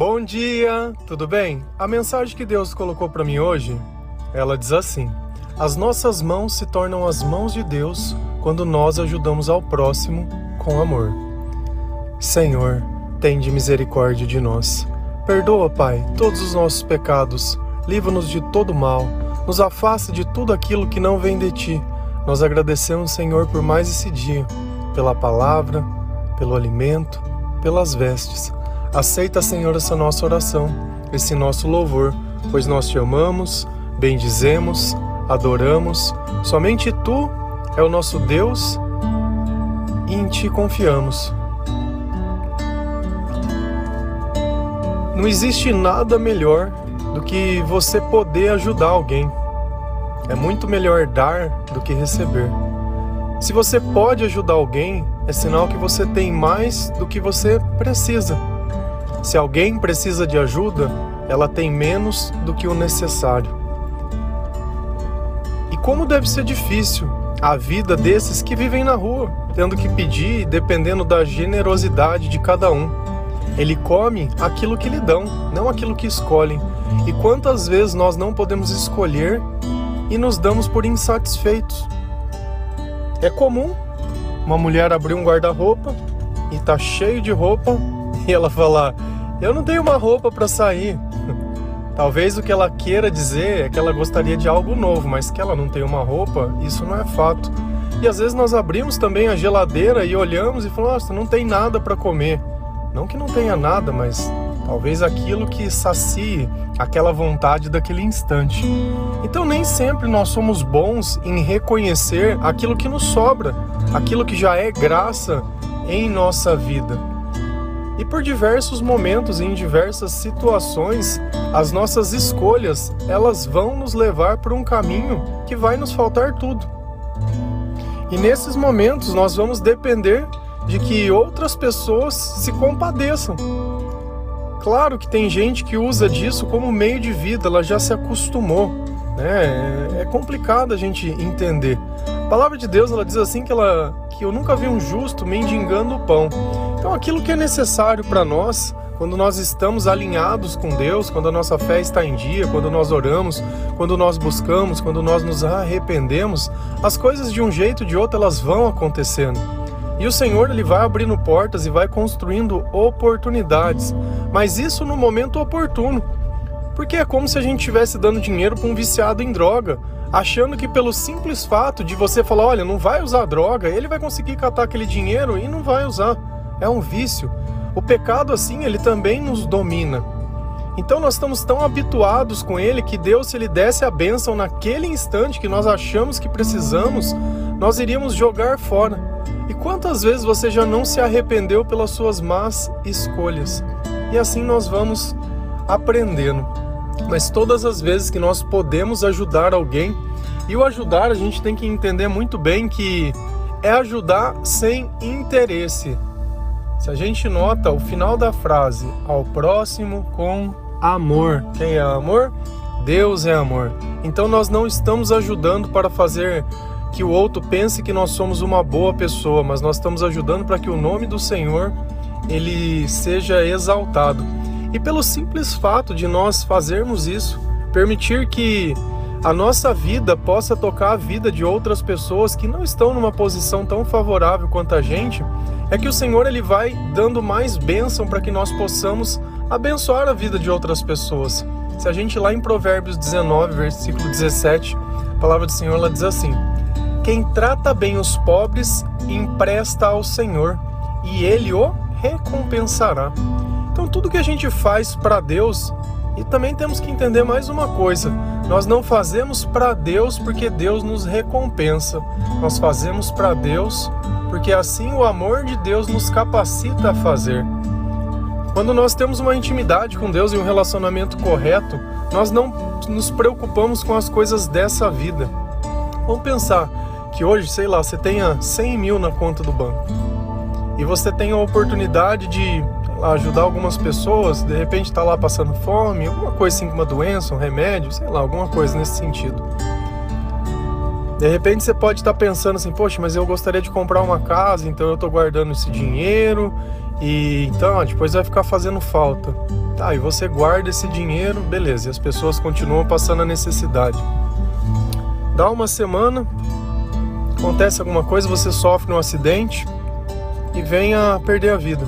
Bom dia, tudo bem? A mensagem que Deus colocou para mim hoje, ela diz assim: As nossas mãos se tornam as mãos de Deus quando nós ajudamos ao próximo com amor. Senhor, tende misericórdia de nós. Perdoa, Pai, todos os nossos pecados. Livra-nos de todo mal. Nos afasta de tudo aquilo que não vem de ti. Nós agradecemos, Senhor, por mais esse dia, pela palavra, pelo alimento, pelas vestes. Aceita, Senhor, essa nossa oração, esse nosso louvor, pois nós te amamos, bendizemos, adoramos. Somente tu é o nosso Deus e em ti confiamos. Não existe nada melhor do que você poder ajudar alguém. É muito melhor dar do que receber. Se você pode ajudar alguém, é sinal que você tem mais do que você precisa. Se alguém precisa de ajuda, ela tem menos do que o necessário. E como deve ser difícil a vida desses que vivem na rua, tendo que pedir dependendo da generosidade de cada um. Ele come aquilo que lhe dão, não aquilo que escolhem. E quantas vezes nós não podemos escolher e nos damos por insatisfeitos? É comum uma mulher abrir um guarda-roupa e tá cheio de roupa e ela falar: eu não tenho uma roupa para sair. Talvez o que ela queira dizer é que ela gostaria de algo novo, mas que ela não tem uma roupa, isso não é fato. E às vezes nós abrimos também a geladeira e olhamos e falamos: nossa, não tem nada para comer. Não que não tenha nada, mas talvez aquilo que sacie aquela vontade daquele instante. Então nem sempre nós somos bons em reconhecer aquilo que nos sobra, aquilo que já é graça em nossa vida. E por diversos momentos em diversas situações, as nossas escolhas, elas vão nos levar por um caminho que vai nos faltar tudo. E nesses momentos nós vamos depender de que outras pessoas se compadeçam. Claro que tem gente que usa disso como meio de vida, ela já se acostumou. Né? É complicado a gente entender. A palavra de Deus ela diz assim que, ela, que eu nunca vi um justo mendigando o pão. Então, aquilo que é necessário para nós, quando nós estamos alinhados com Deus, quando a nossa fé está em dia, quando nós oramos, quando nós buscamos, quando nós nos arrependemos, as coisas de um jeito ou de outro elas vão acontecendo. E o Senhor ele vai abrindo portas e vai construindo oportunidades, mas isso no momento oportuno. Porque é como se a gente estivesse dando dinheiro para um viciado em droga, achando que pelo simples fato de você falar, olha, não vai usar droga, ele vai conseguir catar aquele dinheiro e não vai usar é um vício. O pecado, assim, ele também nos domina. Então nós estamos tão habituados com ele que Deus, se ele desse a bênção naquele instante que nós achamos que precisamos, nós iríamos jogar fora. E quantas vezes você já não se arrependeu pelas suas más escolhas? E assim nós vamos aprendendo. Mas todas as vezes que nós podemos ajudar alguém, e o ajudar a gente tem que entender muito bem que é ajudar sem interesse. Se a gente nota o final da frase, ao próximo com amor. Quem é amor? Deus é amor. Então nós não estamos ajudando para fazer que o outro pense que nós somos uma boa pessoa, mas nós estamos ajudando para que o nome do Senhor ele seja exaltado. E pelo simples fato de nós fazermos isso, permitir que a nossa vida possa tocar a vida de outras pessoas que não estão numa posição tão favorável quanto a gente, é que o Senhor ele vai dando mais bênção para que nós possamos abençoar a vida de outras pessoas. Se a gente lá em Provérbios 19, versículo 17, a palavra do Senhor ela diz assim: Quem trata bem os pobres empresta ao Senhor, e ele o recompensará. Então tudo que a gente faz para Deus, e também temos que entender mais uma coisa: nós não fazemos para Deus porque Deus nos recompensa. Nós fazemos para Deus porque assim o amor de Deus nos capacita a fazer. Quando nós temos uma intimidade com Deus e um relacionamento correto, nós não nos preocupamos com as coisas dessa vida. Vamos pensar que hoje, sei lá, você tenha 100 mil na conta do banco e você tem a oportunidade de ajudar algumas pessoas, de repente está lá passando fome, alguma coisa assim, uma doença, um remédio, sei lá, alguma coisa nesse sentido. De repente você pode estar pensando assim, poxa, mas eu gostaria de comprar uma casa, então eu estou guardando esse dinheiro e então depois vai ficar fazendo falta. Tá, e você guarda esse dinheiro, beleza, e as pessoas continuam passando a necessidade. Dá uma semana, acontece alguma coisa, você sofre um acidente e vem a perder a vida.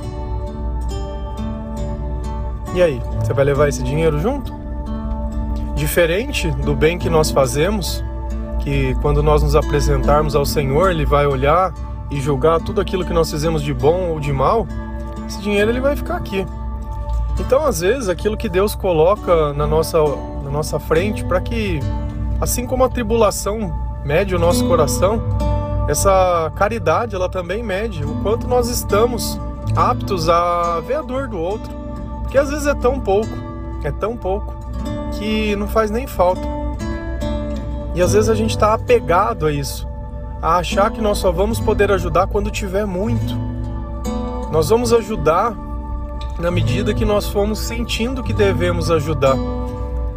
E aí, você vai levar esse dinheiro junto? Diferente do bem que nós fazemos, que quando nós nos apresentarmos ao Senhor, Ele vai olhar e julgar tudo aquilo que nós fizemos de bom ou de mal, esse dinheiro ele vai ficar aqui. Então, às vezes, aquilo que Deus coloca na nossa, na nossa frente, para que, assim como a tribulação mede o nosso coração, essa caridade ela também mede o quanto nós estamos aptos a ver a dor do outro. Porque às vezes é tão pouco, é tão pouco, que não faz nem falta. E às vezes a gente está apegado a isso a achar que nós só vamos poder ajudar quando tiver muito. Nós vamos ajudar na medida que nós fomos sentindo que devemos ajudar.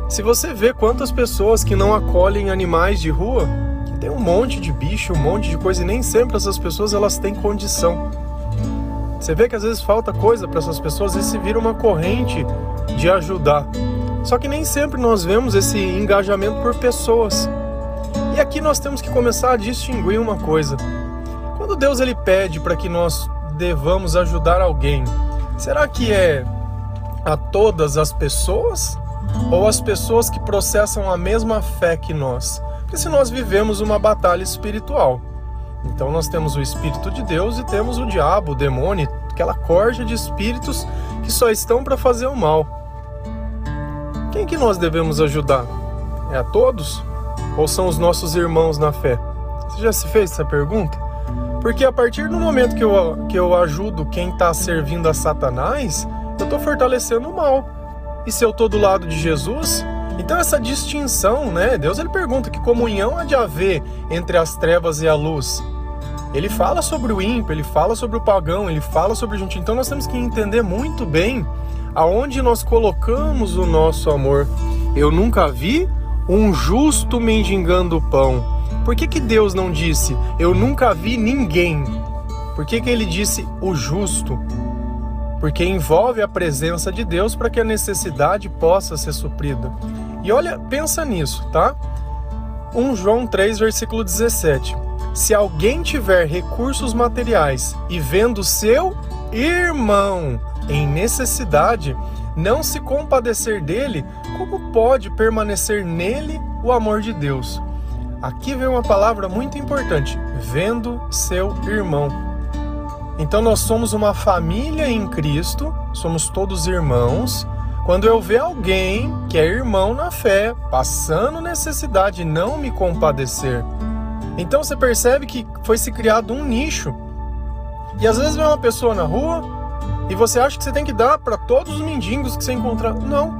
Se você vê quantas pessoas que não acolhem animais de rua, que tem um monte de bicho, um monte de coisa e nem sempre essas pessoas elas têm condição. Você vê que às vezes falta coisa para essas pessoas e se vira uma corrente de ajudar. Só que nem sempre nós vemos esse engajamento por pessoas. E aqui nós temos que começar a distinguir uma coisa. Quando Deus ele pede para que nós devamos ajudar alguém, será que é a todas as pessoas ou as pessoas que processam a mesma fé que nós? Porque se nós vivemos uma batalha espiritual, então nós temos o espírito de Deus e temos o diabo, o demônio, aquela corja de espíritos que só estão para fazer o mal. Quem que nós devemos ajudar? É a todos? ou são os nossos irmãos na fé? Você já se fez essa pergunta? Porque a partir do momento que eu, que eu ajudo quem está servindo a Satanás, eu estou fortalecendo o mal. E se eu estou do lado de Jesus, então essa distinção, né? Deus ele pergunta que comunhão há de haver entre as trevas e a luz. Ele fala sobre o ímpio, ele fala sobre o pagão, ele fala sobre o junto. Então nós temos que entender muito bem aonde nós colocamos o nosso amor. Eu nunca vi um justo mendigando pão. Por que, que Deus não disse, eu nunca vi ninguém? Por que, que ele disse o justo? Porque envolve a presença de Deus para que a necessidade possa ser suprida. E olha, pensa nisso, tá? 1 João 3, versículo 17. Se alguém tiver recursos materiais e vendo seu irmão em necessidade, não se compadecer dele, como pode permanecer nele o amor de Deus? Aqui vem uma palavra muito importante: vendo seu irmão. Então nós somos uma família em Cristo, somos todos irmãos. Quando eu ver alguém que é irmão na fé, passando necessidade não me compadecer. Então você percebe que foi se criado um nicho. E às vezes vem uma pessoa na rua, e você acha que você tem que dar para todos os mendigos que você encontrar? Não.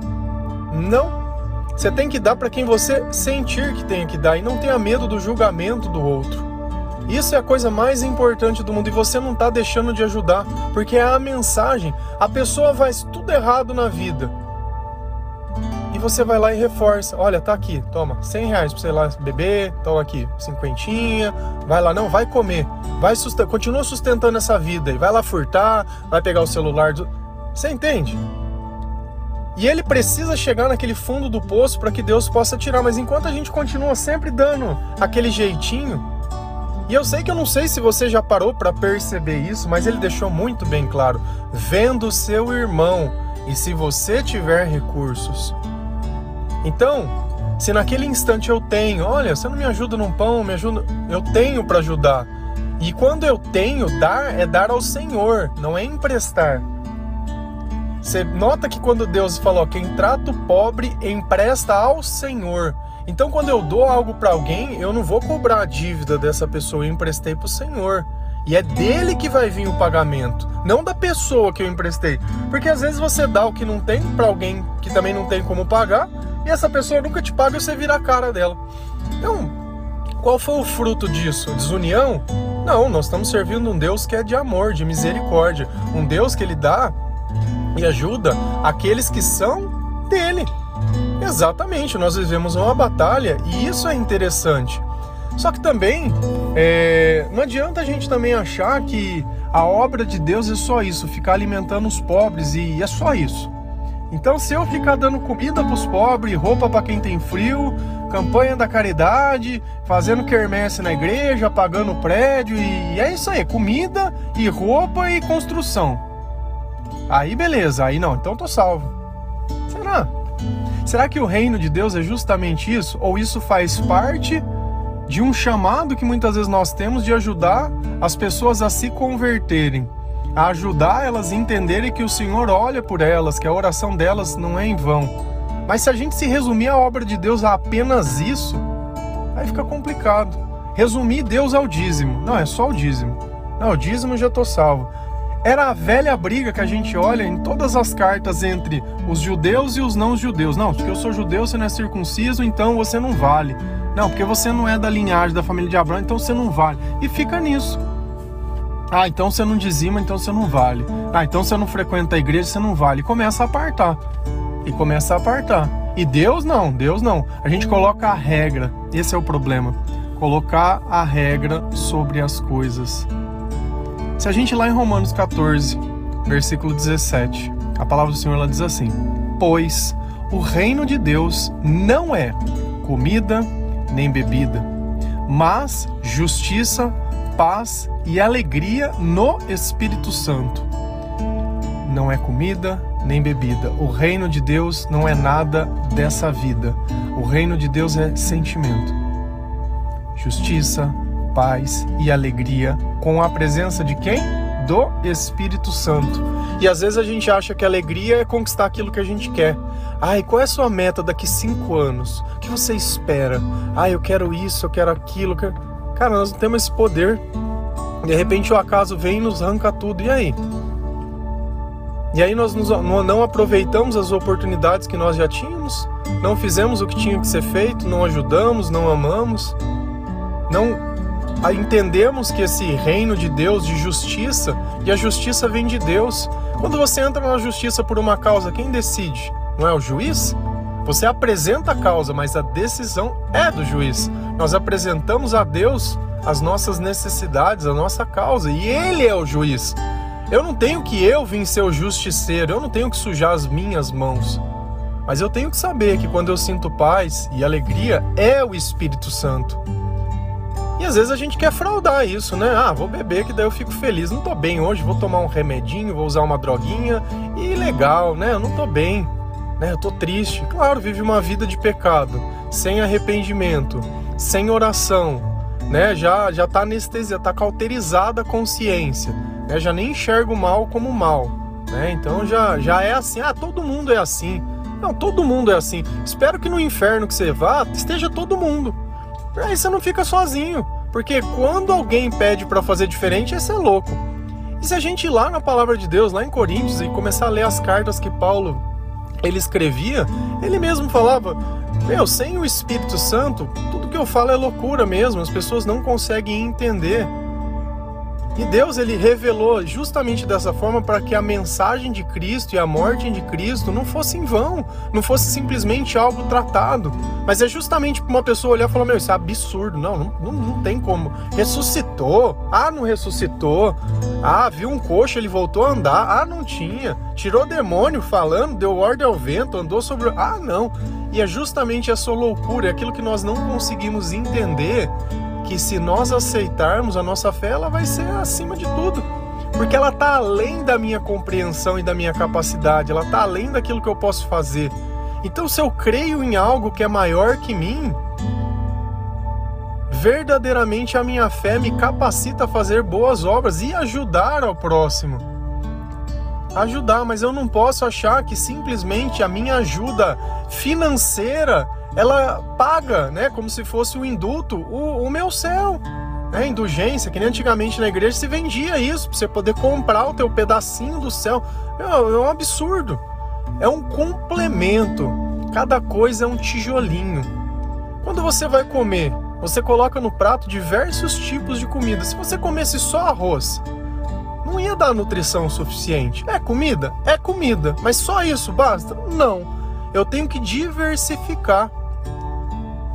Não. Você tem que dar para quem você sentir que tem que dar e não tenha medo do julgamento do outro. Isso é a coisa mais importante do mundo e você não está deixando de ajudar, porque é a mensagem. A pessoa faz tudo errado na vida você vai lá e reforça. Olha, tá aqui, toma, 100 reais pra você ir lá beber, toma aqui, cinquentinha, vai lá, não, vai comer, vai sustentar, continua sustentando essa vida e vai lá furtar, vai pegar o celular do... Você entende? E ele precisa chegar naquele fundo do poço para que Deus possa tirar, mas enquanto a gente continua sempre dando aquele jeitinho, e eu sei que eu não sei se você já parou para perceber isso, mas ele deixou muito bem claro: vendo seu irmão, e se você tiver recursos, então, se naquele instante eu tenho, olha, você não me ajuda num pão, me ajuda, eu tenho para ajudar. E quando eu tenho, dar é dar ao Senhor, não é emprestar. Você nota que quando Deus falou, quem trata o pobre empresta ao Senhor. Então, quando eu dou algo para alguém, eu não vou cobrar a dívida dessa pessoa, eu emprestei para o Senhor. E é dele que vai vir o pagamento, não da pessoa que eu emprestei. Porque às vezes você dá o que não tem para alguém que também não tem como pagar, e essa pessoa nunca te paga e você vira a cara dela. Então, qual foi o fruto disso? Desunião? Não, nós estamos servindo um Deus que é de amor, de misericórdia, um Deus que ele dá e ajuda aqueles que são dele. Exatamente, nós vivemos uma batalha e isso é interessante. Só que também é, não adianta a gente também achar que a obra de Deus é só isso, ficar alimentando os pobres e é só isso. Então, se eu ficar dando comida para os pobres, roupa para quem tem frio, campanha da caridade, fazendo quermesse na igreja, pagando prédio e é isso aí, comida e roupa e construção. Aí beleza, aí não, então tô salvo. Será? Será que o reino de Deus é justamente isso? Ou isso faz parte de um chamado que muitas vezes nós temos de ajudar as pessoas a se converterem? A ajudar elas a entenderem que o Senhor olha por elas, que a oração delas não é em vão. Mas se a gente se resumir a obra de Deus a apenas isso, aí fica complicado. Resumir Deus ao dízimo. Não, é só o dízimo. Não, o dízimo já estou salvo. Era a velha briga que a gente olha em todas as cartas entre os judeus e os não judeus. Não, porque eu sou judeu, você não é circunciso, então você não vale. Não, porque você não é da linhagem da família de Abraão, então você não vale. E fica nisso. Ah, então você não dizima, então você não vale. Ah, então você não frequenta a igreja, você não vale. E começa a apartar. E começa a apartar. E Deus não, Deus não. A gente coloca a regra. Esse é o problema. Colocar a regra sobre as coisas. Se a gente lá em Romanos 14, versículo 17, a palavra do Senhor ela diz assim: Pois o reino de Deus não é comida nem bebida, mas justiça, paz e alegria no Espírito Santo. Não é comida nem bebida. O reino de Deus não é nada dessa vida. O reino de Deus é sentimento. Justiça, paz e alegria com a presença de quem? Do Espírito Santo. E às vezes a gente acha que alegria é conquistar aquilo que a gente quer. Ai, qual é a sua meta daqui cinco anos? O que você espera? Ai, eu quero isso, eu quero aquilo. Eu quero... Cara, nós não temos esse poder. De repente o acaso vem e nos arranca tudo. E aí? E aí nós não aproveitamos as oportunidades que nós já tínhamos, não fizemos o que tinha que ser feito, não ajudamos, não amamos, não entendemos que esse reino de Deus de justiça e a justiça vem de Deus. Quando você entra na justiça por uma causa, quem decide? Não é o juiz? Você apresenta a causa, mas a decisão é do juiz. Nós apresentamos a Deus as nossas necessidades, a nossa causa, e Ele é o juiz. Eu não tenho que eu vir ser o justiceiro, eu não tenho que sujar as minhas mãos. Mas eu tenho que saber que quando eu sinto paz e alegria, é o Espírito Santo. E às vezes a gente quer fraudar isso, né? Ah, vou beber que daí eu fico feliz. Não tô bem hoje, vou tomar um remedinho, vou usar uma droguinha e legal, né? Eu não tô bem né? Eu tô triste. Claro, vive uma vida de pecado, sem arrependimento, sem oração, né? Já já tá anestesia, tá cauterizada a consciência, né? Já nem enxerga o mal como mal, né? Então já já é assim, ah, todo mundo é assim. Não, todo mundo é assim. Espero que no inferno que você vá, esteja todo mundo. Aí você não fica sozinho, porque quando alguém pede para fazer diferente, esse é louco. E se a gente ir lá na palavra de Deus, lá em Coríntios, e começar a ler as cartas que Paulo ele escrevia, ele mesmo falava: Meu, sem o Espírito Santo, tudo que eu falo é loucura mesmo, as pessoas não conseguem entender. E Deus ele revelou justamente dessa forma para que a mensagem de Cristo e a morte de Cristo não fosse em vão, não fosse simplesmente algo tratado. Mas é justamente para uma pessoa olhar e falar: Meu, isso é absurdo. Não, não, não tem como. Ressuscitou. Ah, não ressuscitou. Ah, viu um coxo, ele voltou a andar. Ah, não tinha. Tirou demônio falando, deu ordem ao vento, andou sobre. Ah, não. E é justamente essa loucura, é aquilo que nós não conseguimos entender que se nós aceitarmos a nossa fé, ela vai ser acima de tudo. Porque ela está além da minha compreensão e da minha capacidade, ela está além daquilo que eu posso fazer. Então, se eu creio em algo que é maior que mim, verdadeiramente a minha fé me capacita a fazer boas obras e ajudar ao próximo. Ajudar, mas eu não posso achar que simplesmente a minha ajuda financeira ela paga, né, como se fosse um indulto, o, o meu céu. É, indulgência, que nem antigamente na igreja se vendia isso, para você poder comprar o teu pedacinho do céu. É um absurdo. É um complemento. Cada coisa é um tijolinho. Quando você vai comer, você coloca no prato diversos tipos de comida. Se você comesse só arroz, não ia dar nutrição suficiente. É comida? É comida. Mas só isso basta? Não. Eu tenho que diversificar.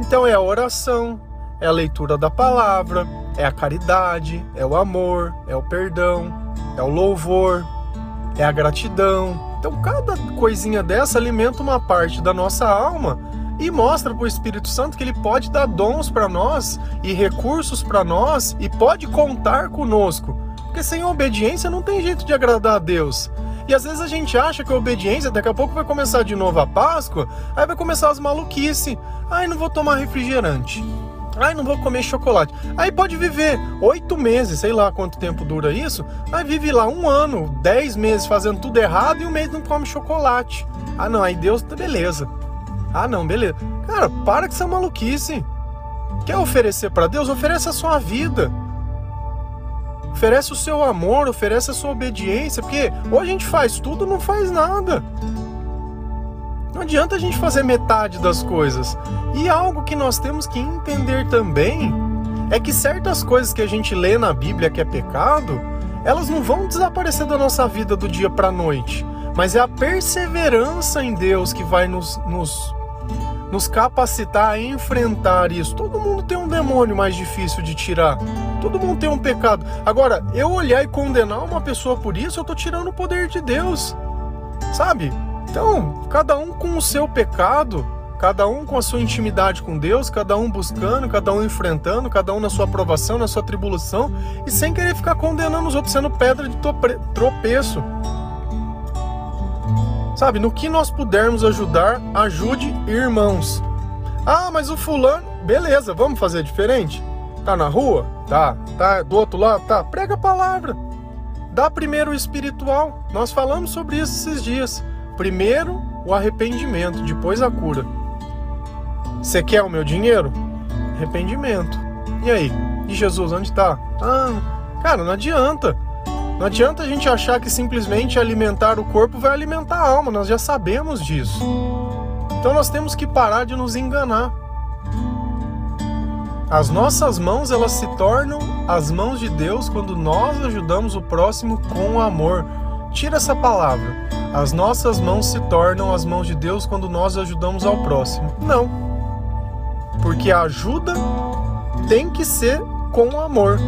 Então é a oração, é a leitura da palavra, é a caridade, é o amor, é o perdão, é o louvor, é a gratidão, Então, cada coisinha dessa alimenta uma parte da nossa alma e mostra para o Espírito Santo que ele pode dar dons para nós e recursos para nós e pode contar conosco. Porque sem obediência não tem jeito de agradar a Deus. E às vezes a gente acha que a obediência, daqui a pouco vai começar de novo a Páscoa, aí vai começar as maluquices. Ai, não vou tomar refrigerante. Ai, não vou comer chocolate. Aí pode viver oito meses, sei lá quanto tempo dura isso. Aí vive lá um ano, dez meses fazendo tudo errado e um mês não come chocolate. Ah, não, aí Deus, tá beleza. Ah, não, beleza. Cara, para com essa maluquice. Quer oferecer para Deus? Oferece a sua vida. Oferece o seu amor, oferece a sua obediência, porque ou a gente faz tudo ou não faz nada. Não adianta a gente fazer metade das coisas. E algo que nós temos que entender também é que certas coisas que a gente lê na Bíblia que é pecado, elas não vão desaparecer da nossa vida do dia para a noite. Mas é a perseverança em Deus que vai nos, nos nos capacitar a enfrentar isso. Todo mundo tem um demônio mais difícil de tirar. Todo mundo tem um pecado. Agora, eu olhar e condenar uma pessoa por isso, eu tô tirando o poder de Deus. Sabe? Então, cada um com o seu pecado, cada um com a sua intimidade com Deus, cada um buscando, cada um enfrentando, cada um na sua aprovação, na sua tribulação, e sem querer ficar condenando os outros, sendo pedra de tropeço. Sabe, no que nós pudermos ajudar, ajude irmãos. Ah, mas o fulano, beleza, vamos fazer diferente? Tá na rua? Tá. Tá do outro lado? Tá. Prega a palavra. Dá primeiro o espiritual. Nós falamos sobre isso esses dias. Primeiro o arrependimento, depois a cura. Você quer o meu dinheiro? Arrependimento. E aí? E Jesus, onde tá? Ah, cara, não adianta. Não adianta a gente achar que simplesmente alimentar o corpo vai alimentar a alma, nós já sabemos disso. Então nós temos que parar de nos enganar. As nossas mãos, elas se tornam as mãos de Deus quando nós ajudamos o próximo com amor. Tira essa palavra. As nossas mãos se tornam as mãos de Deus quando nós ajudamos ao próximo. Não. Porque a ajuda tem que ser com amor,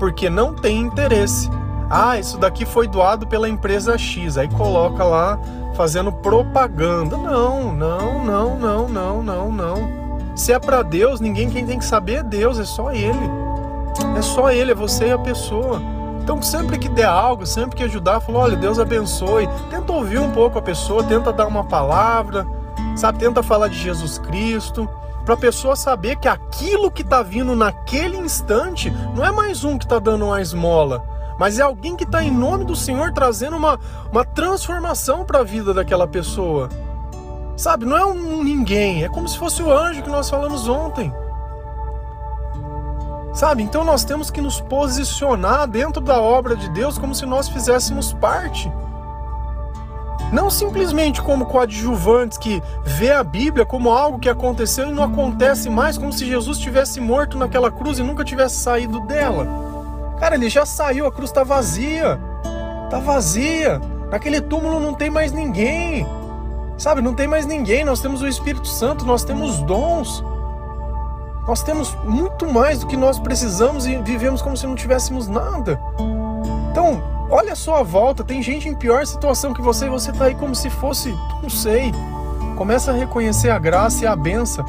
porque não tem interesse. Ah, isso daqui foi doado pela empresa X. Aí coloca lá fazendo propaganda. Não, não, não, não, não, não, não. Se é para Deus, ninguém quem tem que saber é Deus, é só Ele. É só Ele, é você e a pessoa. Então, sempre que der algo, sempre que ajudar, falou: olha, Deus abençoe. Tenta ouvir um pouco a pessoa, tenta dar uma palavra, sabe? Tenta falar de Jesus Cristo, para a pessoa saber que aquilo que está vindo naquele instante não é mais um que está dando uma esmola, mas é alguém que está em nome do Senhor trazendo uma, uma transformação para a vida daquela pessoa. Sabe, não é um ninguém, é como se fosse o anjo que nós falamos ontem. Sabe, então nós temos que nos posicionar dentro da obra de Deus como se nós fizéssemos parte. Não simplesmente como coadjuvantes que vê a Bíblia como algo que aconteceu e não acontece mais, como se Jesus tivesse morto naquela cruz e nunca tivesse saído dela. Cara, ele já saiu, a cruz tá vazia. Tá vazia. Naquele túmulo não tem mais ninguém. Sabe, não tem mais ninguém. Nós temos o Espírito Santo, nós temos dons. Nós temos muito mais do que nós precisamos e vivemos como se não tivéssemos nada. Então, olha a volta, tem gente em pior situação que você e você tá aí como se fosse, não sei. Começa a reconhecer a graça e a benção.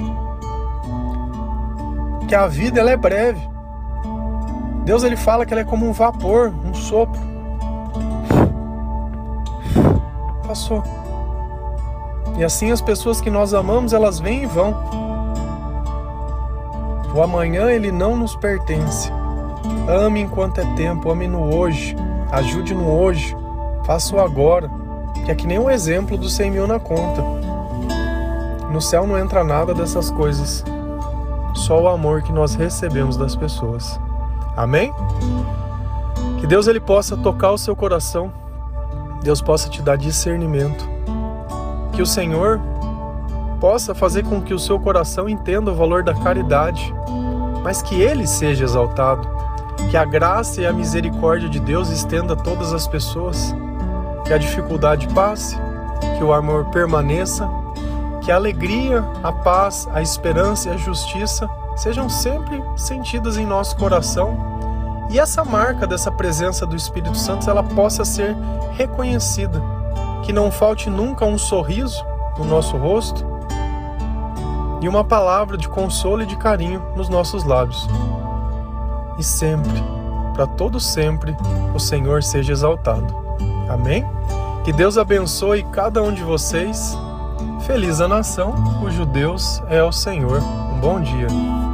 Que a vida ela é breve. Deus ele fala que ela é como um vapor, um sopro. Passou. E assim as pessoas que nós amamos, elas vêm e vão. O amanhã ele não nos pertence. Ame enquanto é tempo, ame no hoje, ajude no hoje, faça o agora, que é que nem um exemplo dos 100 mil na conta. No céu não entra nada dessas coisas, só o amor que nós recebemos das pessoas. Amém? Que Deus ele possa tocar o seu coração. Deus possa te dar discernimento. Que o Senhor possa fazer com que o seu coração entenda o valor da caridade, mas que ele seja exaltado. Que a graça e a misericórdia de Deus estenda a todas as pessoas. Que a dificuldade passe, que o amor permaneça, que a alegria, a paz, a esperança e a justiça sejam sempre sentidas em nosso coração e essa marca dessa presença do Espírito Santo ela possa ser reconhecida que não falte nunca um sorriso no nosso rosto e uma palavra de consolo e de carinho nos nossos lábios. E sempre, para todo sempre, o Senhor seja exaltado. Amém? Que Deus abençoe cada um de vocês. Feliz a nação cujo Deus é o Senhor. Um bom dia.